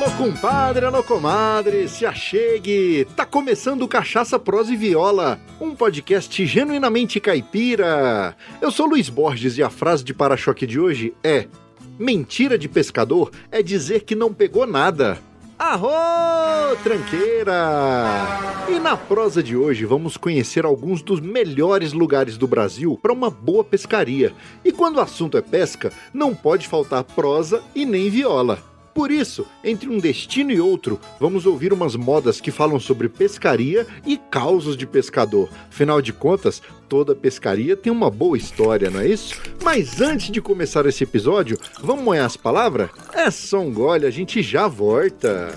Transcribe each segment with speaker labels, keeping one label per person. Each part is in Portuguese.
Speaker 1: Alô, compadre, alô, comadre, se achegue! Tá começando o Cachaça, Prosa e Viola, um podcast genuinamente caipira. Eu sou Luiz Borges e a frase de para-choque de hoje é: Mentira de pescador é dizer que não pegou nada. Arro, tranqueira! E na prosa de hoje vamos conhecer alguns dos melhores lugares do Brasil para uma boa pescaria. E quando o assunto é pesca, não pode faltar prosa e nem viola. Por isso, entre um destino e outro, vamos ouvir umas modas que falam sobre pescaria e causos de pescador. Afinal de contas, toda pescaria tem uma boa história, não é isso? Mas antes de começar esse episódio, vamos moer as palavras? É só um gole, a gente já volta.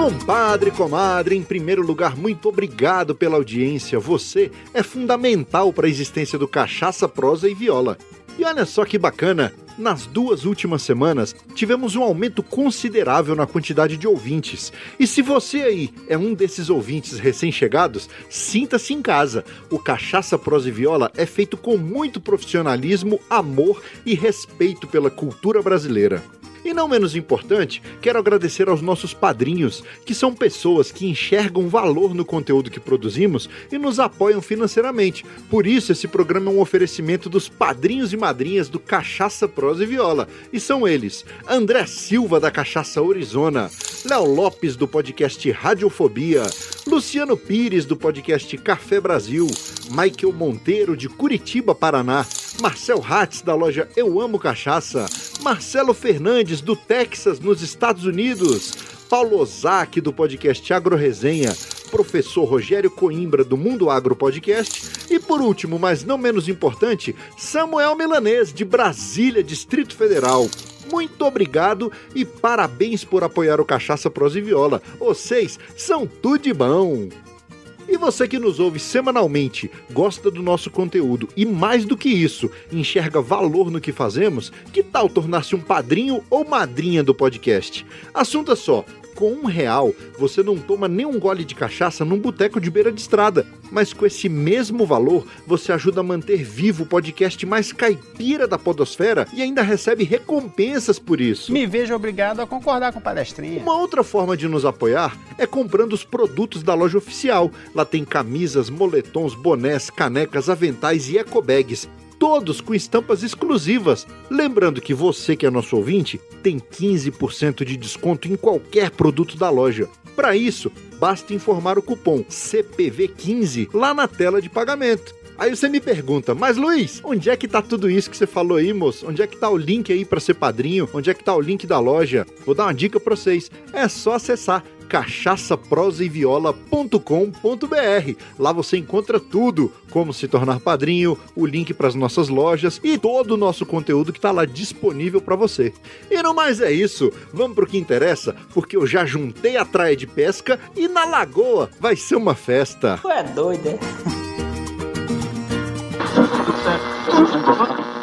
Speaker 1: Compadre, comadre, em primeiro lugar, muito obrigado pela audiência. Você é fundamental para a existência do Cachaça, Prosa e Viola. E olha só que bacana, nas duas últimas semanas tivemos um aumento considerável na quantidade de ouvintes. E se você aí é um desses ouvintes recém-chegados, sinta-se em casa. O Cachaça, Prosa e Viola é feito com muito profissionalismo, amor e respeito pela cultura brasileira. E não menos importante, quero agradecer aos nossos padrinhos, que são pessoas que enxergam valor no conteúdo que produzimos e nos apoiam financeiramente. Por isso, esse programa é um oferecimento dos padrinhos e madrinhas do Cachaça, Prosa e Viola. E são eles: André Silva, da Cachaça Arizona, Léo Lopes, do podcast Radiofobia, Luciano Pires, do podcast Café Brasil, Michael Monteiro, de Curitiba, Paraná, Marcel Hatz, da loja Eu Amo Cachaça, Marcelo Fernandes, do Texas, nos Estados Unidos, Paulo Ozaki, do podcast Agro Resenha, professor Rogério Coimbra, do Mundo Agro Podcast, e por último, mas não menos importante, Samuel Milanês, de Brasília, Distrito Federal. Muito obrigado e parabéns por apoiar o Cachaça Pros e Viola. Vocês são tudo de bom! E você que nos ouve semanalmente, gosta do nosso conteúdo e mais do que isso, enxerga valor no que fazemos, que tal tornar-se um padrinho ou madrinha do podcast? Assunto é só, com um real, você não toma nem um gole de cachaça num boteco de beira de estrada. Mas com esse mesmo valor, você ajuda a manter vivo o podcast mais caipira da podosfera e ainda recebe recompensas por isso.
Speaker 2: Me vejo obrigado a concordar com o palestrinha.
Speaker 1: Uma outra forma de nos apoiar é comprando os produtos da loja oficial. Lá tem camisas, moletons, bonés, canecas, aventais e ecobags todos com estampas exclusivas. Lembrando que você que é nosso ouvinte tem 15% de desconto em qualquer produto da loja. Para isso, basta informar o cupom CPV15 lá na tela de pagamento. Aí você me pergunta, mas Luiz, onde é que tá tudo isso que você falou aí, moço? Onde é que tá o link aí para ser padrinho? Onde é que tá o link da loja? Vou dar uma dica para vocês. É só acessar cachaçaprosaviola.com.br. Lá você encontra tudo, como se tornar padrinho, o link para as nossas lojas e todo o nosso conteúdo que está lá disponível para você. E não mais é isso, vamos para o que interessa, porque eu já juntei a traia de pesca e na lagoa vai ser uma festa.
Speaker 3: Tu é doido, é?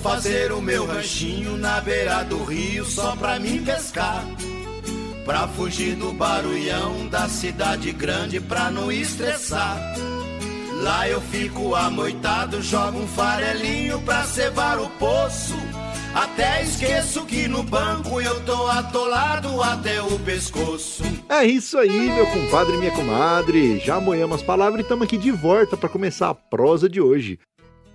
Speaker 4: Vou fazer o meu ranchinho na beira do rio só pra mim pescar. Pra fugir do barulhão da cidade grande pra não estressar. Lá eu fico amoitado, jogo um farelinho pra cevar o poço. Até esqueço que no banco eu tô atolado até o pescoço.
Speaker 1: É isso aí, meu compadre e minha comadre. Já amoemos as palavras e estamos aqui de volta para começar a prosa de hoje.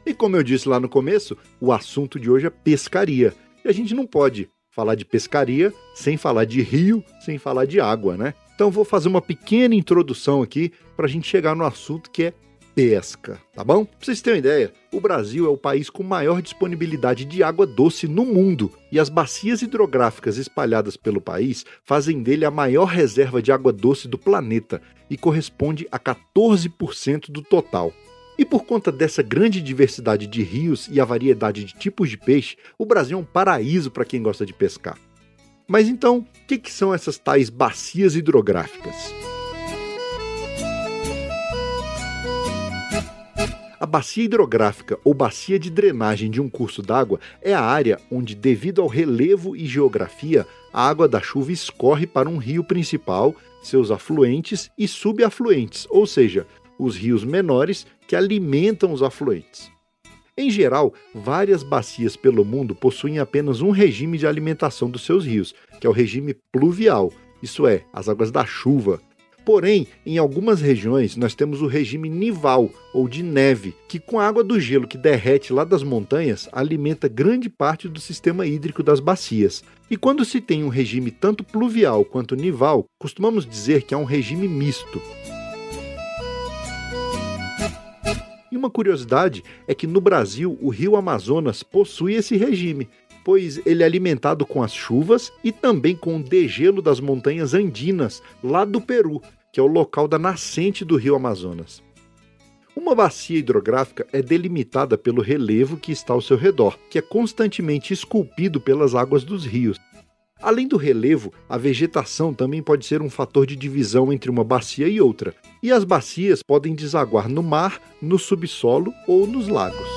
Speaker 1: E como eu disse lá no começo, o assunto de hoje é pescaria. E a gente não pode falar de pescaria sem falar de rio, sem falar de água, né? Então vou fazer uma pequena introdução aqui para a gente chegar no assunto que é pesca, tá bom? Pra vocês terem uma ideia, o Brasil é o país com maior disponibilidade de água doce no mundo e as bacias hidrográficas espalhadas pelo país fazem dele a maior reserva de água doce do planeta e corresponde a 14% do total. E por conta dessa grande diversidade de rios e a variedade de tipos de peixe, o Brasil é um paraíso para quem gosta de pescar. Mas então, o que, que são essas tais bacias hidrográficas? A bacia hidrográfica ou bacia de drenagem de um curso d'água é a área onde, devido ao relevo e geografia, a água da chuva escorre para um rio principal, seus afluentes e subafluentes, ou seja, os rios menores que alimentam os afluentes. Em geral, várias bacias pelo mundo possuem apenas um regime de alimentação dos seus rios, que é o regime pluvial, isso é, as águas da chuva, Porém, em algumas regiões nós temos o regime nival ou de neve, que com a água do gelo que derrete lá das montanhas alimenta grande parte do sistema hídrico das bacias. E quando se tem um regime tanto pluvial quanto nival, costumamos dizer que é um regime misto. E uma curiosidade é que no Brasil o rio Amazonas possui esse regime, pois ele é alimentado com as chuvas e também com o degelo das montanhas andinas, lá do Peru, que é o local da nascente do rio Amazonas. Uma bacia hidrográfica é delimitada pelo relevo que está ao seu redor, que é constantemente esculpido pelas águas dos rios. Além do relevo, a vegetação também pode ser um fator de divisão entre uma bacia e outra, e as bacias podem desaguar no mar, no subsolo ou nos lagos.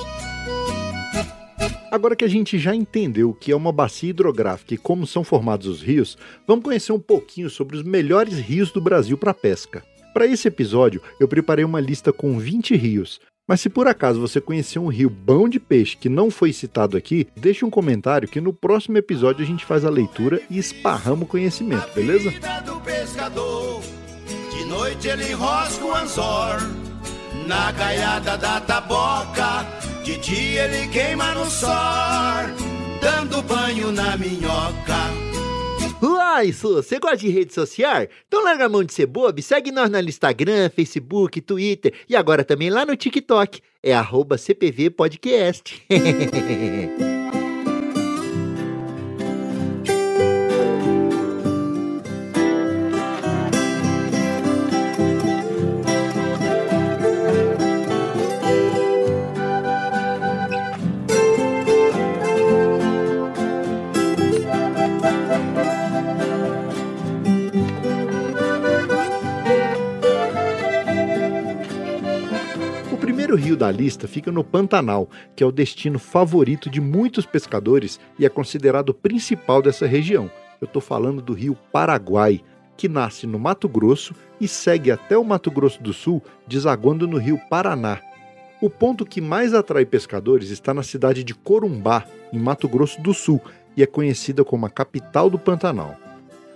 Speaker 1: Agora que a gente já entendeu o que é uma bacia hidrográfica e como são formados os rios, vamos conhecer um pouquinho sobre os melhores rios do Brasil para pesca. Para esse episódio, eu preparei uma lista com 20 rios. Mas se por acaso você conhecer um rio bom de peixe que não foi citado aqui, deixe um comentário que no próximo episódio a gente faz a leitura e esparrama o conhecimento, beleza?
Speaker 4: De noite ele enrosca o anzor na da taboca de dia ele queima no sol, dando banho na minhoca.
Speaker 3: Uai, Su, você gosta de rede social? Então larga a mão de ser bobo segue nós no Instagram, Facebook, Twitter e agora também lá no TikTok. É arroba CPV Podcast.
Speaker 1: da lista fica no Pantanal, que é o destino favorito de muitos pescadores e é considerado o principal dessa região. Eu estou falando do rio Paraguai, que nasce no Mato Grosso e segue até o Mato Grosso do Sul, desaguando no rio Paraná. O ponto que mais atrai pescadores está na cidade de Corumbá, em Mato Grosso do Sul, e é conhecida como a capital do Pantanal.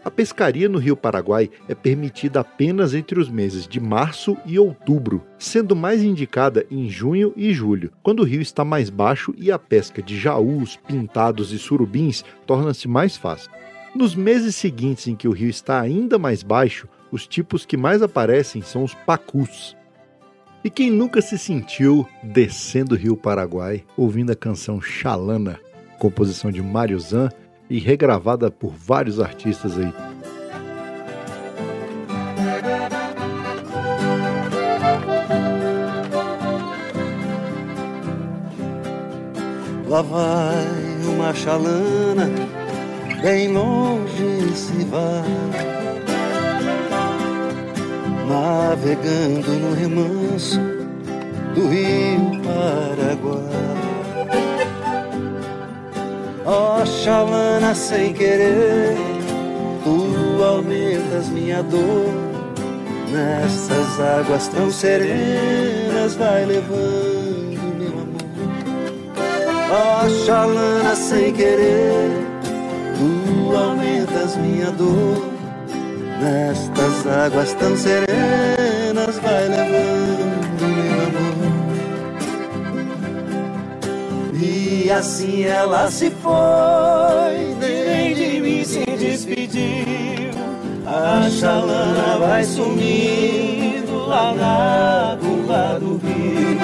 Speaker 1: A pescaria no Rio Paraguai é permitida apenas entre os meses de março e outubro, sendo mais indicada em junho e julho, quando o rio está mais baixo e a pesca de jaús, pintados e surubins torna-se mais fácil. Nos meses seguintes em que o rio está ainda mais baixo, os tipos que mais aparecem são os pacus. E quem nunca se sentiu descendo o rio Paraguai ouvindo a canção Xalana, composição de Mário Zan, e regravada por vários artistas aí.
Speaker 5: Lá vai uma chalana, bem longe se vai, navegando no remanso do rio Paraguai. Ó oh, sem querer, tu aumentas minha dor. Nessas águas tão serenas, vai levando meu amor. Ó oh, sem querer, tu aumentas minha dor. Nestas águas tão serenas, vai levando E assim ela se foi, nem de mim se despediu. A chalana vai sumindo, lá na curva do rio.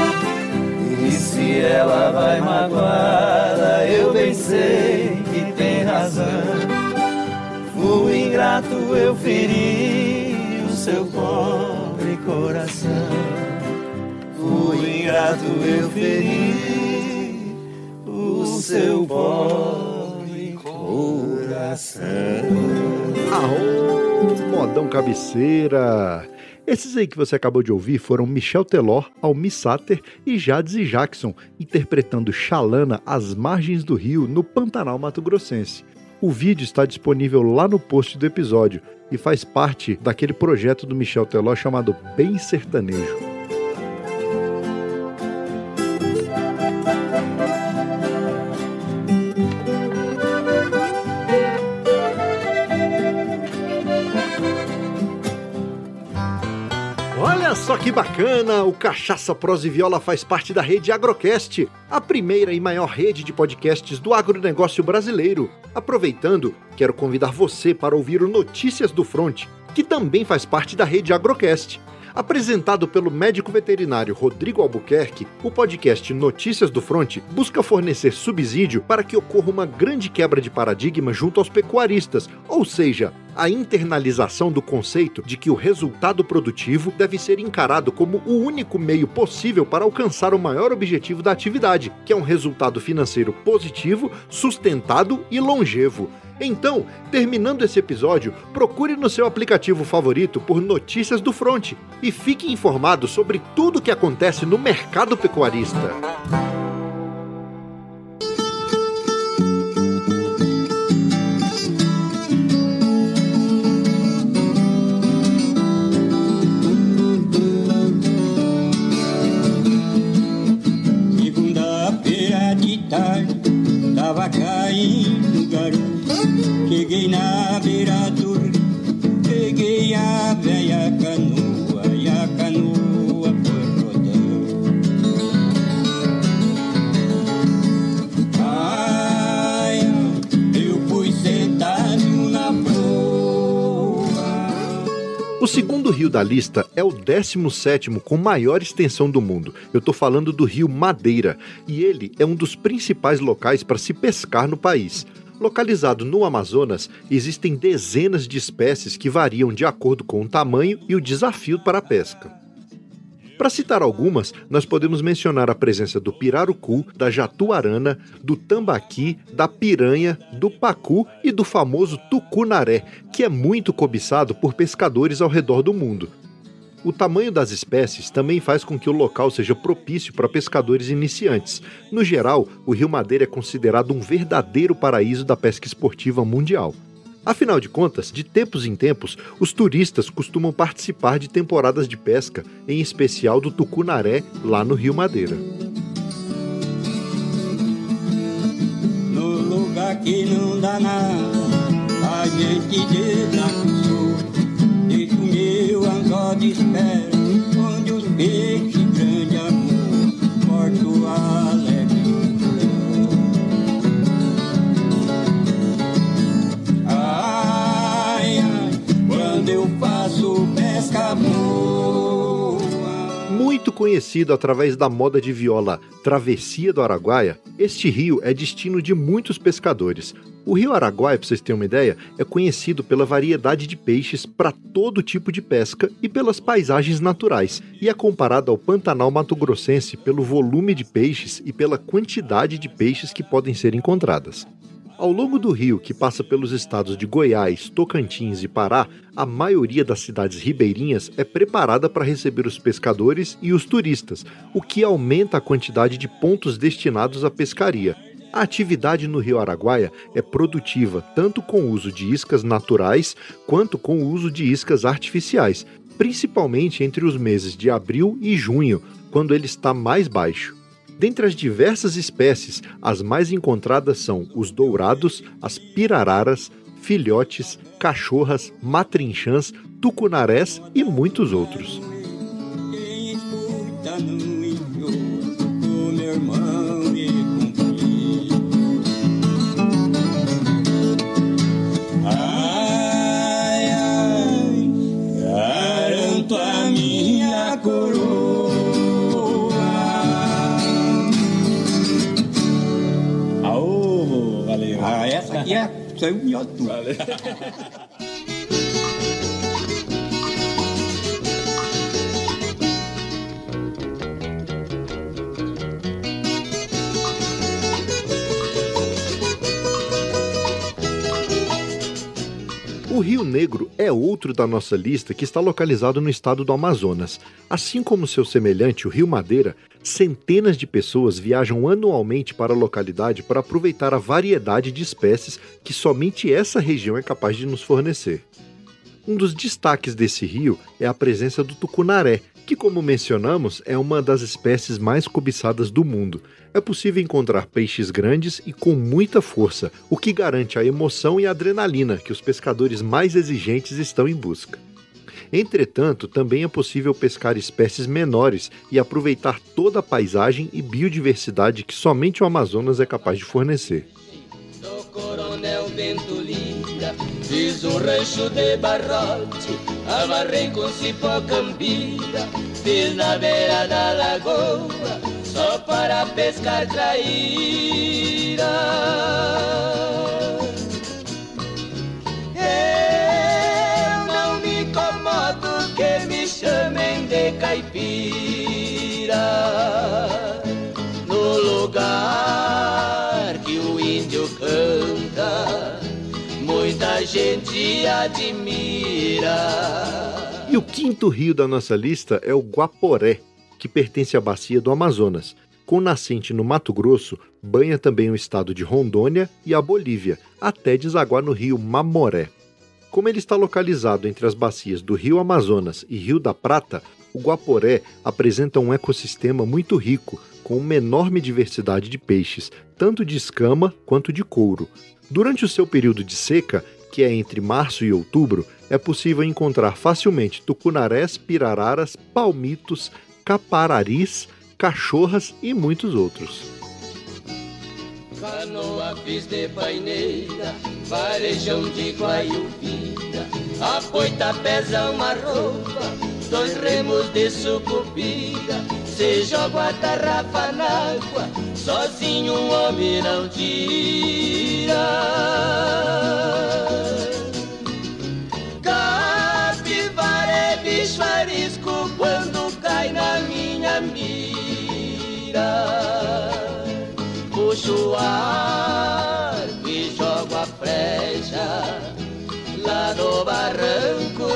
Speaker 5: E se ela vai magoada, eu bem sei que tem razão. Fui ingrato, eu feri o seu pobre coração. Fui ingrato, eu feri seu pobre coração.
Speaker 1: Aô, modão cabeceira. Esses aí que você acabou de ouvir foram Michel Teló, Almi Sater e Jades e Jackson, interpretando Xalana às margens do rio no Pantanal Mato Grossense. O vídeo está disponível lá no post do episódio e faz parte daquele projeto do Michel Teló chamado Bem Sertanejo. Que bacana! O Cachaça Pros e Viola faz parte da rede Agrocast, a primeira e maior rede de podcasts do agronegócio brasileiro. Aproveitando, quero convidar você para ouvir o Notícias do Front, que também faz parte da rede Agrocast. Apresentado pelo médico veterinário Rodrigo Albuquerque, o podcast Notícias do Front busca fornecer subsídio para que ocorra uma grande quebra de paradigma junto aos pecuaristas, ou seja, a internalização do conceito de que o resultado produtivo deve ser encarado como o único meio possível para alcançar o maior objetivo da atividade, que é um resultado financeiro positivo, sustentado e longevo. Então, terminando esse episódio, procure no seu aplicativo favorito por Notícias do Front e fique informado sobre tudo o que acontece no mercado pecuarista.
Speaker 6: Cheguei na beira do rio, peguei a velha canoa e a canoa foi rodando. Ai, eu fui sentado na proa.
Speaker 1: O segundo rio da lista é o 17º com maior extensão do mundo. Eu tô falando do rio Madeira, e ele é um dos principais locais para se pescar no país. Localizado no Amazonas, existem dezenas de espécies que variam de acordo com o tamanho e o desafio para a pesca. Para citar algumas, nós podemos mencionar a presença do pirarucu, da jatuarana, do tambaqui, da piranha, do pacu e do famoso tucunaré, que é muito cobiçado por pescadores ao redor do mundo. O tamanho das espécies também faz com que o local seja propício para pescadores iniciantes. No geral, o Rio Madeira é considerado um verdadeiro paraíso da pesca esportiva mundial. Afinal de contas, de tempos em tempos, os turistas costumam participar de temporadas de pesca, em especial do tucunaré, lá no Rio Madeira.
Speaker 6: No lugar que não dá nada, a gente. Deixa o meu de espera, onde os peixes grande amor, Porto Alegre. Ai, ai, quando eu faço pesca boa.
Speaker 1: Muito conhecido através da moda de viola Travessia do Araguaia, este rio é destino de muitos pescadores. O rio Araguaia, para vocês terem uma ideia, é conhecido pela variedade de peixes para todo tipo de pesca e pelas paisagens naturais, e é comparado ao Pantanal Mato Grossense pelo volume de peixes e pela quantidade de peixes que podem ser encontradas. Ao longo do rio, que passa pelos estados de Goiás, Tocantins e Pará, a maioria das cidades ribeirinhas é preparada para receber os pescadores e os turistas, o que aumenta a quantidade de pontos destinados à pescaria. A atividade no Rio Araguaia é produtiva tanto com o uso de iscas naturais quanto com o uso de iscas artificiais, principalmente entre os meses de abril e junho, quando ele está mais baixo. Dentre as diversas espécies, as mais encontradas são os dourados, as pirararas, filhotes, cachorras, matrinchãs, tucunarés e muitos outros.
Speaker 6: Essa aqui é, saiu melhor
Speaker 1: O Rio Negro é outro da nossa lista que está localizado no estado do Amazonas. Assim como seu semelhante, o Rio Madeira, centenas de pessoas viajam anualmente para a localidade para aproveitar a variedade de espécies que somente essa região é capaz de nos fornecer. Um dos destaques desse rio é a presença do tucunaré, que, como mencionamos, é uma das espécies mais cobiçadas do mundo. É possível encontrar peixes grandes e com muita força, o que garante a emoção e a adrenalina que os pescadores mais exigentes estão em busca. Entretanto, também é possível pescar espécies menores e aproveitar toda a paisagem e biodiversidade que somente o Amazonas é capaz de fornecer.
Speaker 7: Bento Lira Fiz um rancho de barrote Amarrei com cipó cambira Fiz na beira da lagoa Só para pescar traíra. Eu não me incomodo que me chamem de caipira. No lugar que o índio canta, gente admira.
Speaker 1: E o quinto rio da nossa lista é o Guaporé, que pertence à bacia do Amazonas. Com nascente no Mato Grosso, banha também o estado de Rondônia e a Bolívia, até desaguar no rio Mamoré. Como ele está localizado entre as bacias do Rio Amazonas e Rio da Prata, o Guaporé apresenta um ecossistema muito rico, com uma enorme diversidade de peixes, tanto de escama quanto de couro. Durante o seu período de seca, que é entre março e outubro, é possível encontrar facilmente tucunarés, pirararas, palmitos, capararis, cachorras e muitos outros.
Speaker 7: Canoa fiz de paineira, varejão de guaiupira, a poita pesa uma roupa, dois remos de sucupira, se joga a tarrafa na água, sozinho um homem não tira. Puxo o arco e jogo a flecha, lá no barranco.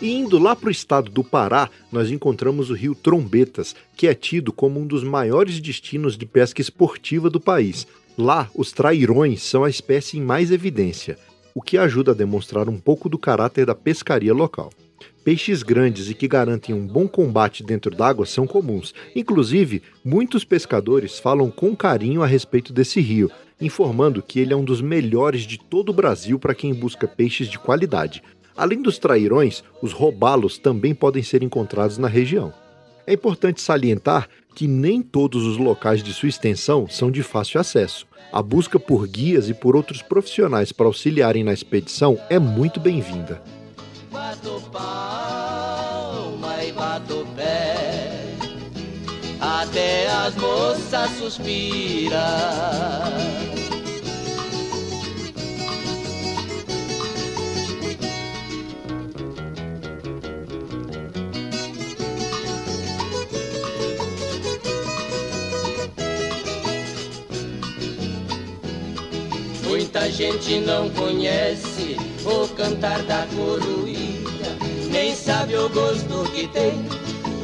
Speaker 1: E indo lá para o estado do Pará, nós encontramos o rio Trombetas, que é tido como um dos maiores destinos de pesca esportiva do país. Lá, os trairões são a espécie em mais evidência, o que ajuda a demonstrar um pouco do caráter da pescaria local. Peixes grandes e que garantem um bom combate dentro d'água são comuns. Inclusive, muitos pescadores falam com carinho a respeito desse rio, informando que ele é um dos melhores de todo o Brasil para quem busca peixes de qualidade. Além dos trairões, os robalos também podem ser encontrados na região. É importante salientar que nem todos os locais de sua extensão são de fácil acesso. A busca por guias e por outros profissionais para auxiliarem na expedição é muito bem-vinda.
Speaker 7: Bato palma e bato pé, até as moças suspiram. Muita gente não conhece o cantar da coruína, nem sabe o gosto que tem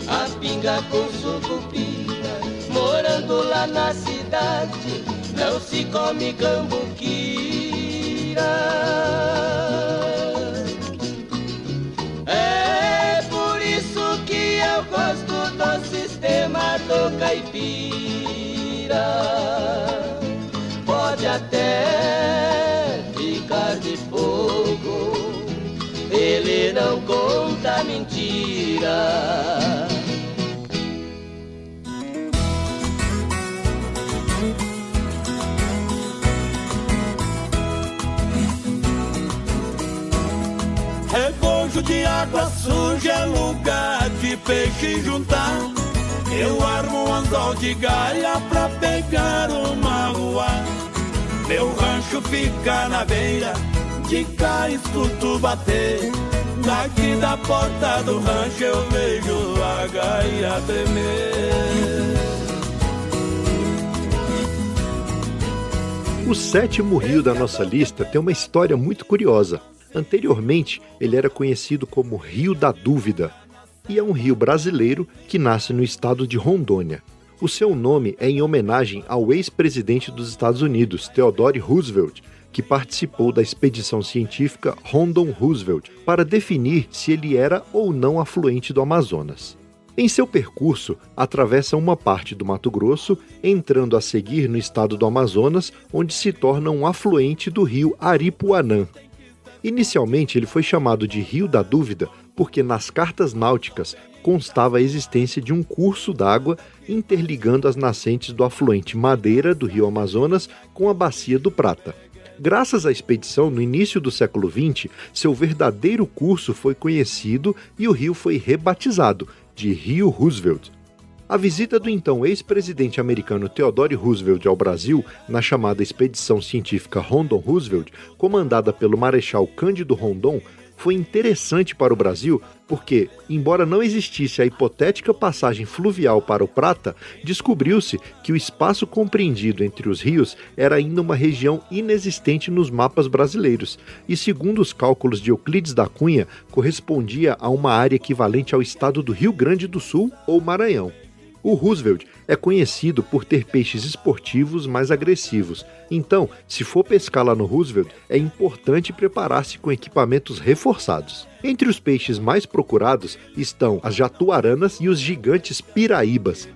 Speaker 7: a pinga com sucupira. Morando lá na cidade, não se come cambuquira. É por isso que eu gosto do sistema do caipira pode até ficar de fogo, ele não conta mentira.
Speaker 8: Rebojo de água suja é lugar de peixe juntar. Eu armo um anzol de gaia pra pegar uma rua. Meu rancho fica na beira, de cá escuto bater. Daqui da porta do rancho eu vejo a gaia tremer.
Speaker 1: O sétimo rio da nossa lista tem uma história muito curiosa. Anteriormente, ele era conhecido como Rio da Dúvida e é um rio brasileiro que nasce no estado de Rondônia. O seu nome é em homenagem ao ex-presidente dos Estados Unidos, Theodore Roosevelt, que participou da expedição científica Rondon Roosevelt para definir se ele era ou não afluente do Amazonas. Em seu percurso, atravessa uma parte do Mato Grosso, entrando a seguir no estado do Amazonas, onde se torna um afluente do rio Aripuanã. Inicialmente, ele foi chamado de Rio da Dúvida porque nas cartas náuticas constava a existência de um curso d'água interligando as nascentes do afluente Madeira do rio Amazonas com a bacia do Prata. Graças à expedição, no início do século XX, seu verdadeiro curso foi conhecido e o rio foi rebatizado de Rio Roosevelt. A visita do então ex-presidente americano Theodore Roosevelt ao Brasil, na chamada Expedição Científica Rondon Roosevelt, comandada pelo Marechal Cândido Rondon, foi interessante para o Brasil porque, embora não existisse a hipotética passagem fluvial para o Prata, descobriu-se que o espaço compreendido entre os rios era ainda uma região inexistente nos mapas brasileiros e, segundo os cálculos de Euclides da Cunha, correspondia a uma área equivalente ao estado do Rio Grande do Sul ou Maranhão. O Roosevelt é conhecido por ter peixes esportivos mais agressivos. Então, se for pescar lá no Roosevelt, é importante preparar-se com equipamentos reforçados. Entre os peixes mais procurados estão as jatuaranas e os gigantes piraíbas.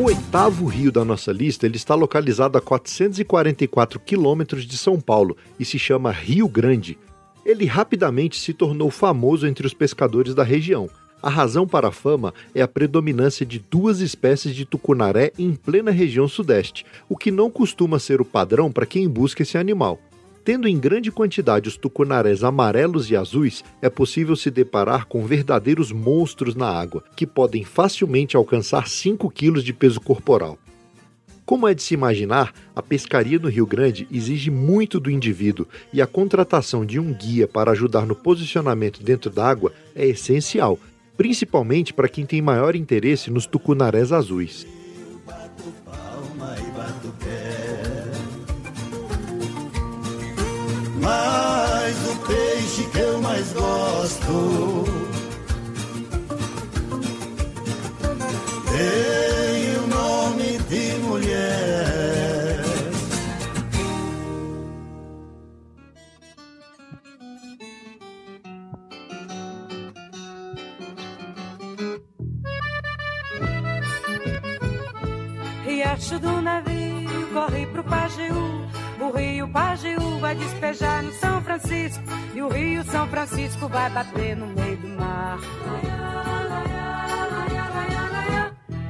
Speaker 1: O oitavo rio da nossa lista ele está localizado a 444 quilômetros de São Paulo e se chama Rio Grande. Ele rapidamente se tornou famoso entre os pescadores da região. A razão para a fama é a predominância de duas espécies de tucunaré em plena região sudeste, o que não costuma ser o padrão para quem busca esse animal. Tendo em grande quantidade os tucunarés amarelos e azuis, é possível se deparar com verdadeiros monstros na água, que podem facilmente alcançar 5 quilos de peso corporal. Como é de se imaginar, a pescaria no Rio Grande exige muito do indivíduo e a contratação de um guia para ajudar no posicionamento dentro d'água é essencial, principalmente para quem tem maior interesse nos tucunarés azuis.
Speaker 4: Mas o peixe que eu mais gosto tem o nome de mulher.
Speaker 9: Riacho do navio corre pro Pajeú. O rio Pajeú vai despejar no São Francisco. E o rio São Francisco vai bater no meio do mar.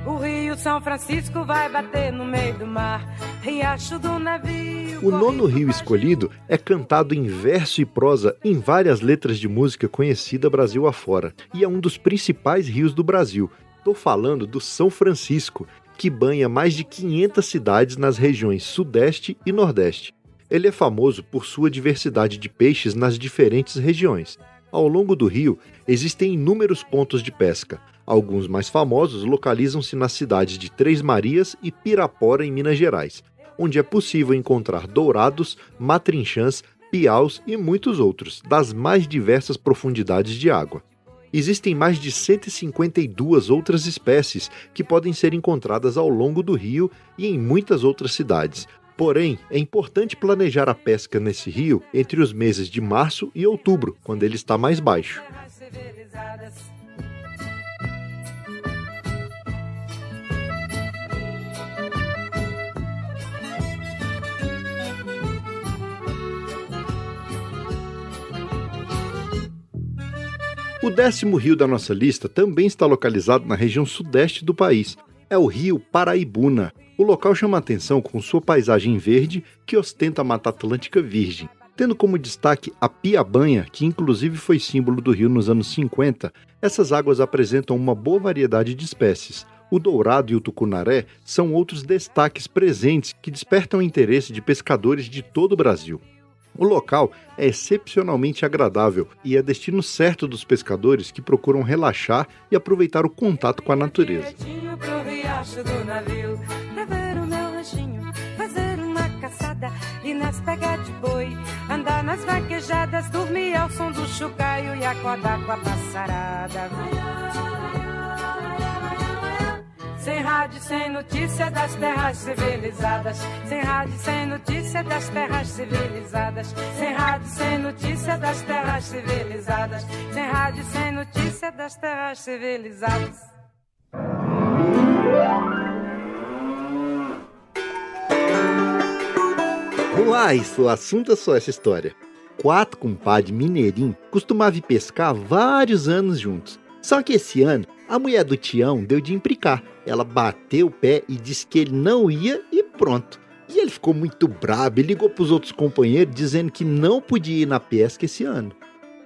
Speaker 9: O rio São Francisco vai bater no meio do mar. Riacho do navio.
Speaker 1: O nono rio escolhido é cantado em verso e prosa em várias letras de música conhecida Brasil afora. E é um dos principais rios do Brasil. Estou falando do São Francisco, que banha mais de 500 cidades nas regiões Sudeste e Nordeste. Ele é famoso por sua diversidade de peixes nas diferentes regiões. Ao longo do rio, existem inúmeros pontos de pesca. Alguns mais famosos localizam-se nas cidades de Três Marias e Pirapora, em Minas Gerais, onde é possível encontrar dourados, matrinchãs, piaus e muitos outros, das mais diversas profundidades de água existem mais de 152 outras espécies que podem ser encontradas ao longo do rio e em muitas outras cidades. Porém, é importante planejar a pesca nesse rio entre os meses de março e outubro, quando ele está mais baixo. O décimo rio da nossa lista também está localizado na região sudeste do país. É o rio Paraibuna. O local chama atenção com sua paisagem verde que ostenta a Mata Atlântica Virgem, tendo como destaque a Piabanha, que inclusive foi símbolo do rio nos anos 50. Essas águas apresentam uma boa variedade de espécies. O dourado e o tucunaré são outros destaques presentes que despertam o interesse de pescadores de todo o Brasil. O local é excepcionalmente agradável e é destino certo dos pescadores que procuram relaxar e aproveitar o contato com a natureza.
Speaker 9: E nas pegas de boi, andar nas vaquejadas, dormir ao som do chocalho e acordar com a passarada. Sem rádio, sem notícia das terras civilizadas. Sem rádio, sem notícia das terras civilizadas. Sem rádio, sem notícia das terras civilizadas. Sem rádio, sem notícia das terras civilizadas.
Speaker 3: Uai, isso, o assunto é só essa história. Quatro compadres mineirinhos costumavam pescar vários anos juntos. Só que esse ano, a mulher do Tião deu de implicar. Ela bateu o pé e disse que ele não ia e pronto. E ele ficou muito brabo e ligou para os outros companheiros dizendo que não podia ir na pesca esse ano.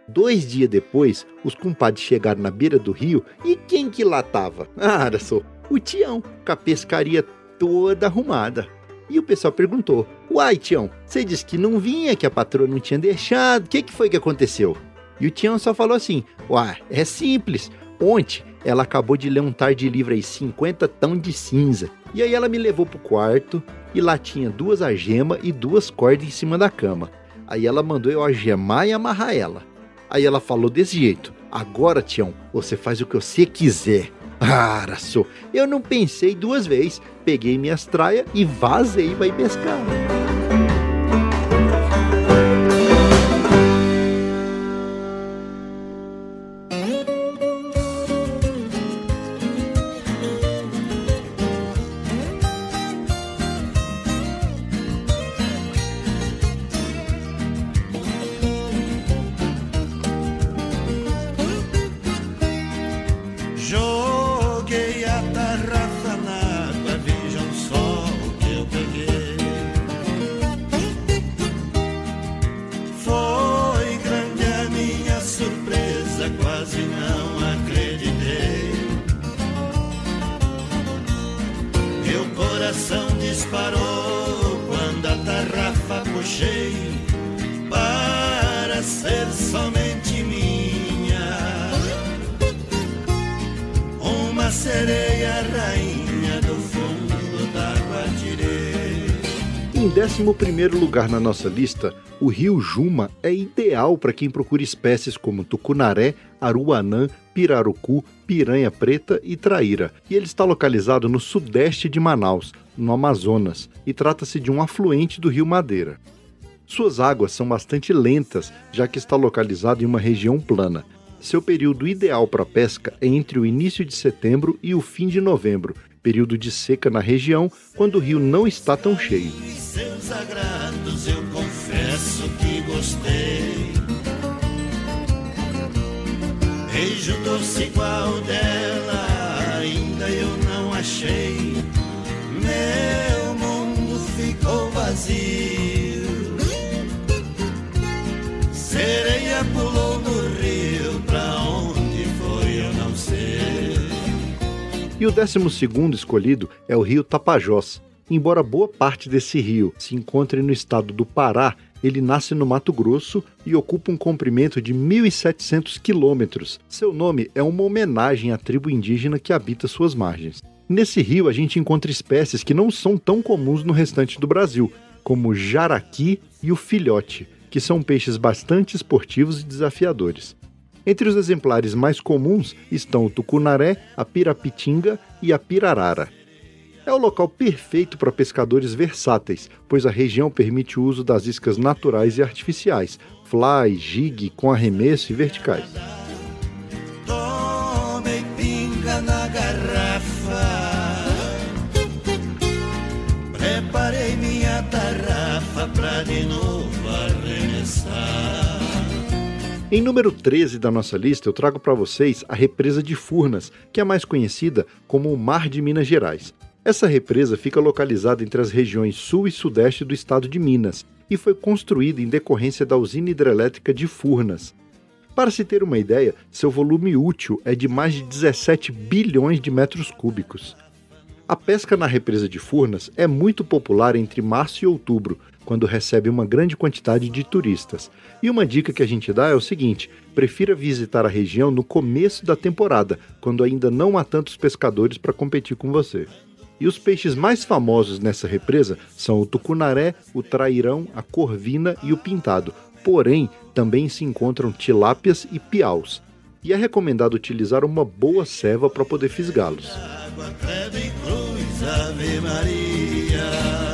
Speaker 3: Dois dias depois, os compadres chegaram na beira do rio e quem que lá tava? Ah, era só o Tião, com a pescaria toda arrumada. E o pessoal perguntou: Uai, Tião, você disse que não vinha, que a patroa não tinha deixado, o que, que foi que aconteceu? E o Tião só falou assim: Uai, é simples. Ontem ela acabou de ler um tar de livro aí, 50 tão de cinza. E aí ela me levou pro quarto e lá tinha duas algemas e duas cordas em cima da cama. Aí ela mandou eu algemar e amarrar ela. Aí ela falou desse jeito: Agora, Tião, você faz o que você quiser. Ah, só. Eu não pensei duas vezes. Peguei minhas traias e vazei vai pescar.
Speaker 1: Em 11 lugar na nossa lista, o rio Juma é ideal para quem procura espécies como tucunaré, aruanã, pirarucu, piranha preta e traíra. E ele está localizado no sudeste de Manaus, no Amazonas, e trata-se de um afluente do rio Madeira. Suas águas são bastante lentas, já que está localizado em uma região plana. Seu período ideal para pesca é entre o início de setembro e o fim de novembro, período de seca na região, quando o rio não está tão cheio.
Speaker 4: Beijo doce igual dela, ainda eu não achei. Meu mundo ficou vazio. Sereia pulou no rio,
Speaker 1: E o décimo segundo escolhido é o rio Tapajós. Embora boa parte desse rio se encontre no estado do Pará, ele nasce no Mato Grosso e ocupa um comprimento de 1.700 quilômetros. Seu nome é uma homenagem à tribo indígena que habita suas margens. Nesse rio a gente encontra espécies que não são tão comuns no restante do Brasil, como o jaraqui e o filhote, que são peixes bastante esportivos e desafiadores. Entre os exemplares mais comuns estão o tucunaré, a pirapitinga e a pirarara. É o local perfeito para pescadores versáteis, pois a região permite o uso das iscas naturais e artificiais, fly, jig com arremesso e verticais.
Speaker 4: Preparei minha tarrafa pra de novo arremessar.
Speaker 1: Em número 13 da nossa lista, eu trago para vocês a represa de Furnas, que é mais conhecida como o Mar de Minas Gerais. Essa represa fica localizada entre as regiões sul e sudeste do estado de Minas e foi construída em decorrência da usina hidrelétrica de Furnas. Para se ter uma ideia, seu volume útil é de mais de 17 bilhões de metros cúbicos. A pesca na represa de Furnas é muito popular entre março e outubro, quando recebe uma grande quantidade de turistas. E uma dica que a gente dá é o seguinte: prefira visitar a região no começo da temporada, quando ainda não há tantos pescadores para competir com você. E os peixes mais famosos nessa represa são o tucunaré, o trairão, a corvina e o pintado. Porém, também se encontram tilápias e piaus. E é recomendado utilizar uma boa ceva para poder fisgá-los.
Speaker 8: eu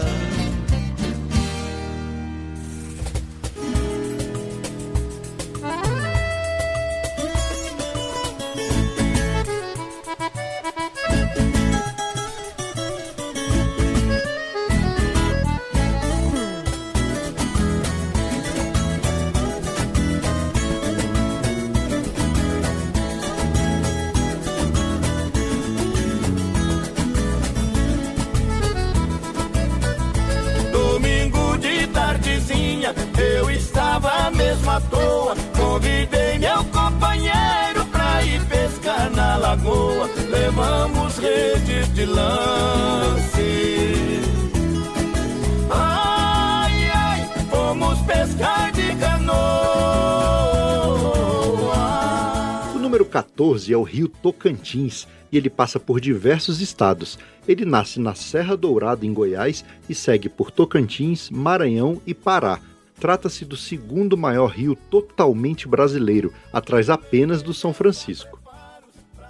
Speaker 1: 14 é o rio Tocantins e ele passa por diversos estados. Ele nasce na Serra Dourada, em Goiás, e segue por Tocantins, Maranhão e Pará. Trata-se do segundo maior rio totalmente brasileiro, atrás apenas do São Francisco.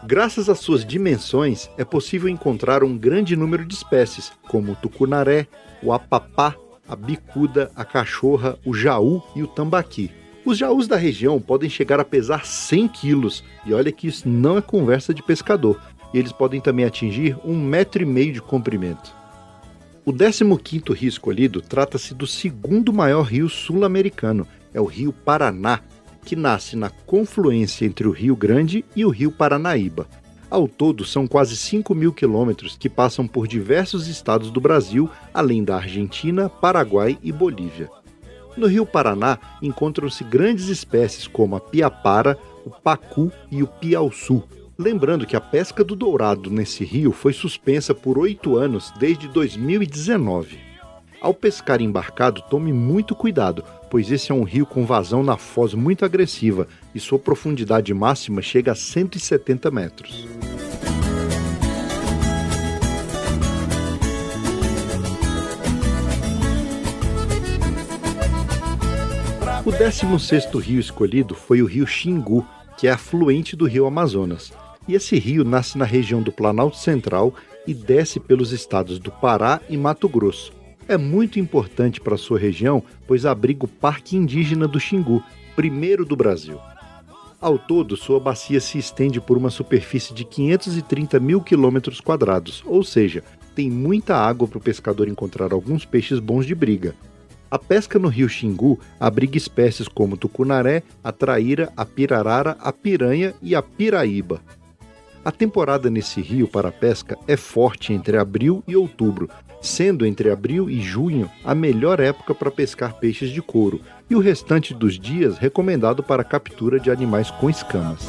Speaker 1: Graças às suas dimensões, é possível encontrar um grande número de espécies, como o tucunaré, o apapá, a bicuda, a cachorra, o jaú e o tambaqui. Os jaús da região podem chegar a pesar 100 quilos, e olha que isso não é conversa de pescador, eles podem também atingir um metro e meio de comprimento. O 15º rio escolhido trata-se do segundo maior rio sul-americano, é o rio Paraná, que nasce na confluência entre o Rio Grande e o rio Paranaíba. Ao todo, são quase 5 mil quilômetros que passam por diversos estados do Brasil, além da Argentina, Paraguai e Bolívia. No rio Paraná encontram-se grandes espécies como a piapara, o pacu e o piauçu, Lembrando que a pesca do dourado nesse rio foi suspensa por oito anos desde 2019. Ao pescar embarcado, tome muito cuidado, pois esse é um rio com vazão na foz muito agressiva e sua profundidade máxima chega a 170 metros. O 16º rio escolhido foi o rio Xingu, que é afluente do rio Amazonas. E esse rio nasce na região do Planalto Central e desce pelos estados do Pará e Mato Grosso. É muito importante para sua região, pois abriga o Parque Indígena do Xingu, primeiro do Brasil. Ao todo, sua bacia se estende por uma superfície de 530 mil quilômetros quadrados, ou seja, tem muita água para o pescador encontrar alguns peixes bons de briga. A pesca no rio Xingu abriga espécies como tucunaré, a traíra, a pirarara, a piranha e a piraíba. A temporada nesse rio para pesca é forte entre abril e outubro, sendo entre abril e junho a melhor época para pescar peixes de couro, e o restante dos dias recomendado para a captura de animais com escamas.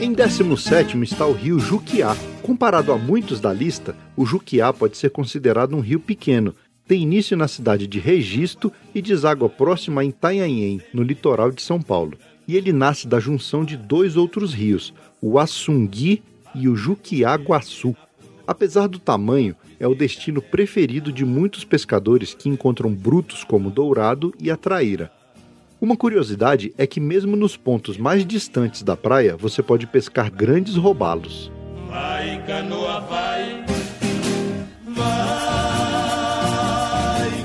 Speaker 8: Em
Speaker 1: 17 está o rio Juquiá. Comparado a muitos da lista, o Juquiá pode ser considerado um rio pequeno. Tem início na cidade de Registro e deságua próxima a Itanhaém, no litoral de São Paulo. E ele nasce da junção de dois outros rios, o Assungui e o Juquiá-Guaçu. Apesar do tamanho, é o destino preferido de muitos pescadores que encontram brutos como dourado e a traíra. Uma curiosidade é que, mesmo nos pontos mais distantes da praia, você pode pescar grandes robalos.
Speaker 8: Vai, canoa, vai, vai,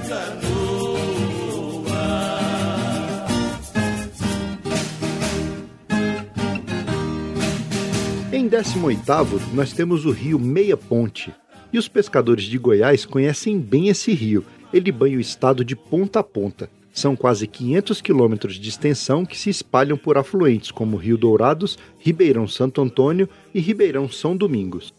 Speaker 8: canoa.
Speaker 1: Em 18º, nós temos o rio Meia Ponte, e os pescadores de Goiás conhecem bem esse rio. Ele banha o estado de ponta a ponta. São quase 500 quilômetros de extensão que se espalham por afluentes como Rio Dourados, Ribeirão Santo Antônio e Ribeirão São Domingos.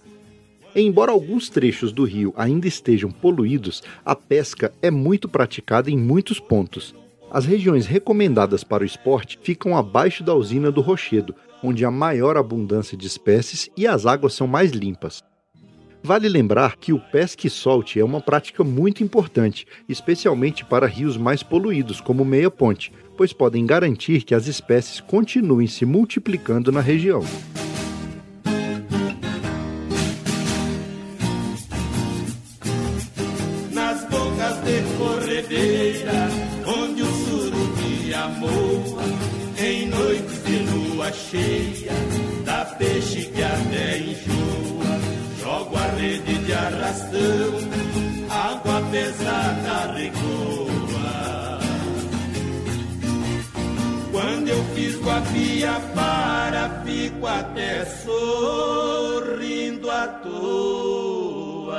Speaker 1: Embora alguns trechos do rio ainda estejam poluídos, a pesca é muito praticada em muitos pontos. As regiões recomendadas para o esporte ficam abaixo da usina do Rochedo, onde há maior abundância de espécies e as águas são mais limpas. Vale lembrar que o pesque solte é uma prática muito importante, especialmente para rios mais poluídos, como Meia Ponte, pois podem garantir que as espécies continuem se multiplicando na região.
Speaker 8: Nas bocas de corredeira, onde o em noites de lua cheia, rede de arrastão, água pesada recoa. Quando eu fiz a pia para, fico até sorrindo à toa.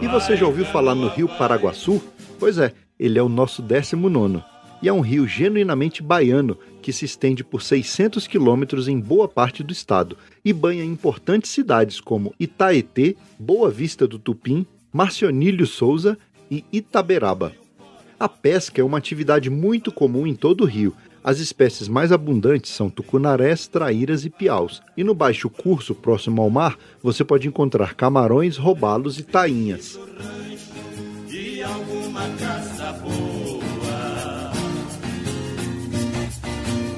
Speaker 1: E você já ouviu falar no rio Paraguaçu? Pois é, ele é o nosso 19 e é um rio genuinamente baiano que se estende por 600 quilômetros em boa parte do estado e banha importantes cidades como Itaetê, Boa Vista do Tupim, Marcionílio Souza e Itaberaba. A pesca é uma atividade muito comum em todo o rio. As espécies mais abundantes são tucunarés, traíras e piaus. E no baixo curso, próximo ao mar, você pode encontrar camarões, robalos e tainhas.
Speaker 8: E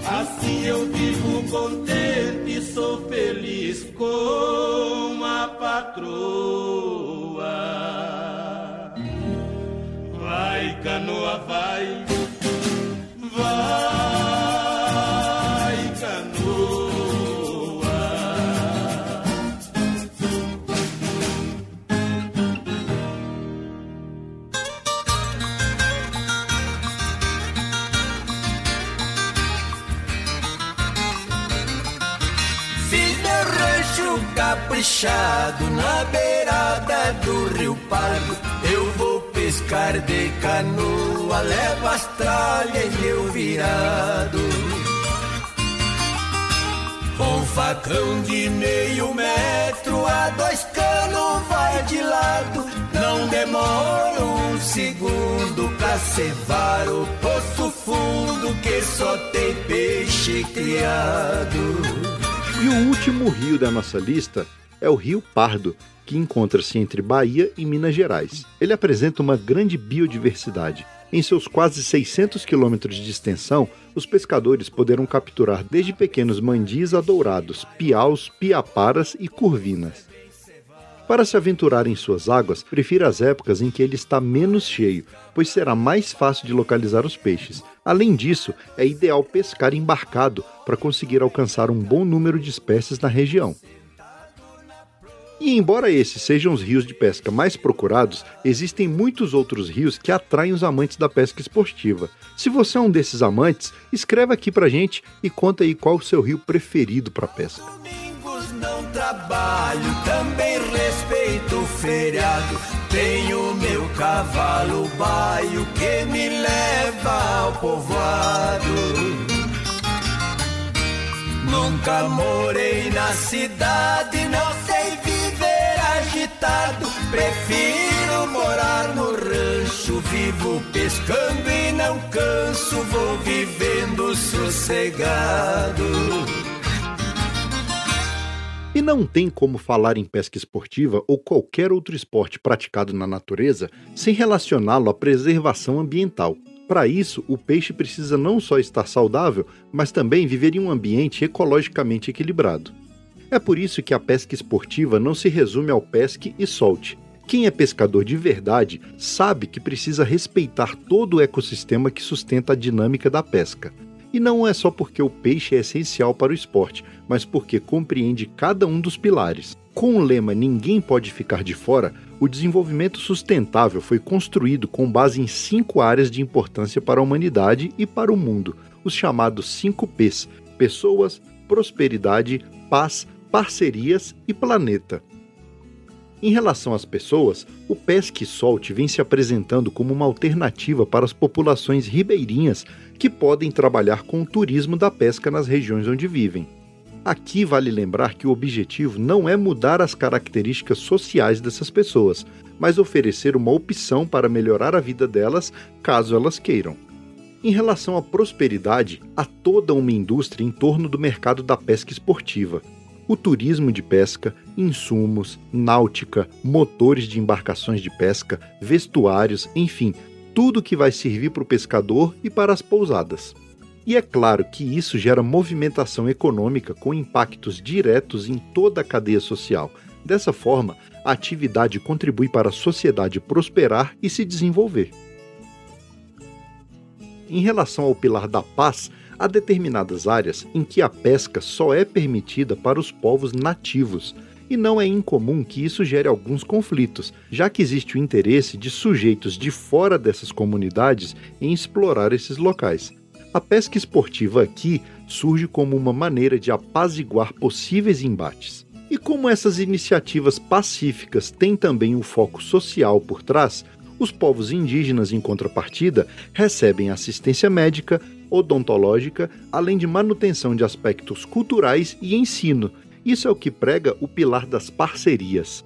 Speaker 8: Assim eu vivo contente, sou feliz com a patroa. Vai, canoa, vai,
Speaker 10: na beirada do rio Pardo. Eu vou pescar de canoa, levo as tralhas em meu virado. Um facão de meio metro a dois canos vai de lado. Não demora um segundo pra cevar o poço fundo que só tem peixe criado.
Speaker 1: E o último rio da nossa lista é o Rio Pardo, que encontra-se entre Bahia e Minas Gerais. Ele apresenta uma grande biodiversidade. Em seus quase 600 quilômetros de extensão, os pescadores poderão capturar desde pequenos mandis a dourados, piaus, piaparas e curvinas. Para se aventurar em suas águas, prefira as épocas em que ele está menos cheio, pois será mais fácil de localizar os peixes. Além disso, é ideal pescar embarcado para conseguir alcançar um bom número de espécies na região. E embora esses sejam os rios de pesca mais procurados, existem muitos outros rios que atraem os amantes da pesca esportiva. Se você é um desses amantes, escreva aqui pra gente e conta aí qual o seu rio preferido para pesca.
Speaker 10: Não trabalho, também respeito o feriado. Tenho meu cavalo baio que me leva ao povoado. Nunca morei na cidade, não sei viver agitado.
Speaker 5: Prefiro morar no rancho, vivo pescando e não canso, vou vivendo sossegado.
Speaker 1: E não tem como falar em pesca esportiva ou qualquer outro esporte praticado na natureza sem relacioná-lo à preservação ambiental. Para isso, o peixe precisa não só estar saudável, mas também viver em um ambiente ecologicamente equilibrado. É por isso que a pesca esportiva não se resume ao pesque e solte. Quem é pescador de verdade sabe que precisa respeitar todo o ecossistema que sustenta a dinâmica da pesca. E não é só porque o peixe é essencial para o esporte, mas porque compreende cada um dos pilares. Com o lema Ninguém pode ficar de fora, o desenvolvimento sustentável foi construído com base em cinco áreas de importância para a humanidade e para o mundo, os chamados 5 Ps: pessoas, prosperidade, paz, parcerias e planeta. Em relação às pessoas, o pesque solte vem se apresentando como uma alternativa para as populações ribeirinhas que podem trabalhar com o turismo da pesca nas regiões onde vivem. Aqui vale lembrar que o objetivo não é mudar as características sociais dessas pessoas, mas oferecer uma opção para melhorar a vida delas caso elas queiram. Em relação à prosperidade, há toda uma indústria em torno do mercado da pesca esportiva. O turismo de pesca, insumos, náutica, motores de embarcações de pesca, vestuários, enfim, tudo que vai servir para o pescador e para as pousadas. E é claro que isso gera movimentação econômica com impactos diretos em toda a cadeia social. Dessa forma, a atividade contribui para a sociedade prosperar e se desenvolver. Em relação ao pilar da paz, há determinadas áreas em que a pesca só é permitida para os povos nativos, e não é incomum que isso gere alguns conflitos, já que existe o interesse de sujeitos de fora dessas comunidades em explorar esses locais. A pesca esportiva aqui surge como uma maneira de apaziguar possíveis embates. E como essas iniciativas pacíficas têm também um foco social por trás, os povos indígenas, em contrapartida, recebem assistência médica, odontológica, além de manutenção de aspectos culturais e ensino. Isso é o que prega o pilar das parcerias.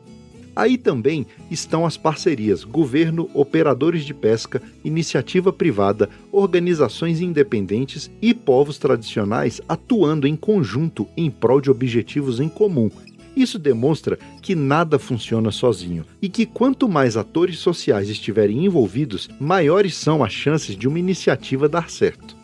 Speaker 1: Aí também estão as parcerias governo, operadores de pesca, iniciativa privada, organizações independentes e povos tradicionais atuando em conjunto em prol de objetivos em comum. Isso demonstra que nada funciona sozinho e que quanto mais atores sociais estiverem envolvidos, maiores são as chances de uma iniciativa dar certo.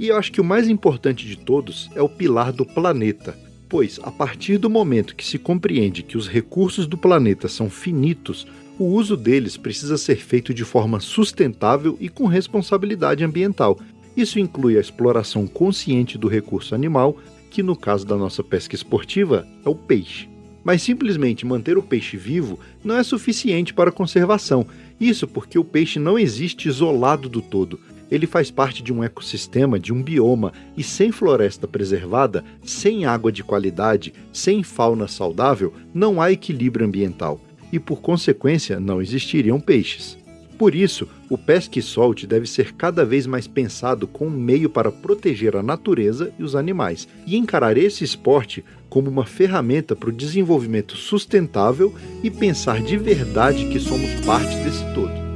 Speaker 1: E eu acho que o mais importante de todos é o pilar do planeta pois, a partir do momento que se compreende que os recursos do planeta são finitos, o uso deles precisa ser feito de forma sustentável e com responsabilidade ambiental. Isso inclui a exploração consciente do recurso animal, que no caso da nossa pesca esportiva é o peixe. Mas simplesmente manter o peixe vivo não é suficiente para conservação. Isso porque o peixe não existe isolado do todo ele faz parte de um ecossistema, de um bioma, e sem floresta preservada, sem água de qualidade, sem fauna saudável, não há equilíbrio ambiental e, por consequência, não existiriam peixes. Por isso, o pesque solte deve ser cada vez mais pensado como um meio para proteger a natureza e os animais, e encarar esse esporte como uma ferramenta para o desenvolvimento sustentável e pensar de verdade que somos parte desse todo.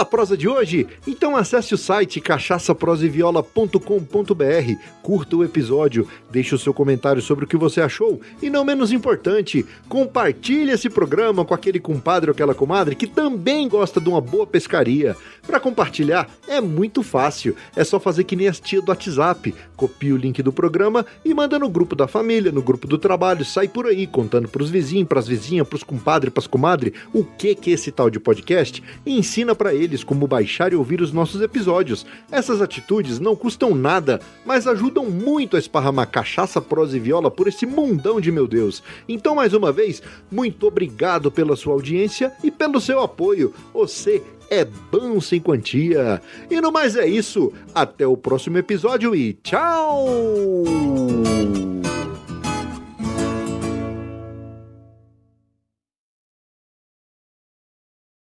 Speaker 1: Da prosa de hoje? Então acesse o site cachaçaproseviola.com.br, curta o episódio, deixe o seu comentário sobre o que você achou e, não menos importante, compartilhe esse programa com aquele compadre ou aquela comadre que também gosta de uma boa pescaria. Para compartilhar é muito fácil, é só fazer que nem as tia do WhatsApp, copia o link do programa e manda no grupo da família, no grupo do trabalho, sai por aí contando pros vizinhos, pras vizinhas, pros compadres, pras comadres, o que que é esse tal de podcast e ensina para eles como baixar e ouvir os nossos episódios. Essas atitudes não custam nada, mas ajudam muito a esparramar cachaça, prosa e viola por esse mundão de meu Deus. Então, mais uma vez, muito obrigado pela sua audiência e pelo seu apoio. Você é bom sem quantia. E no mais é isso. Até o próximo episódio e tchau!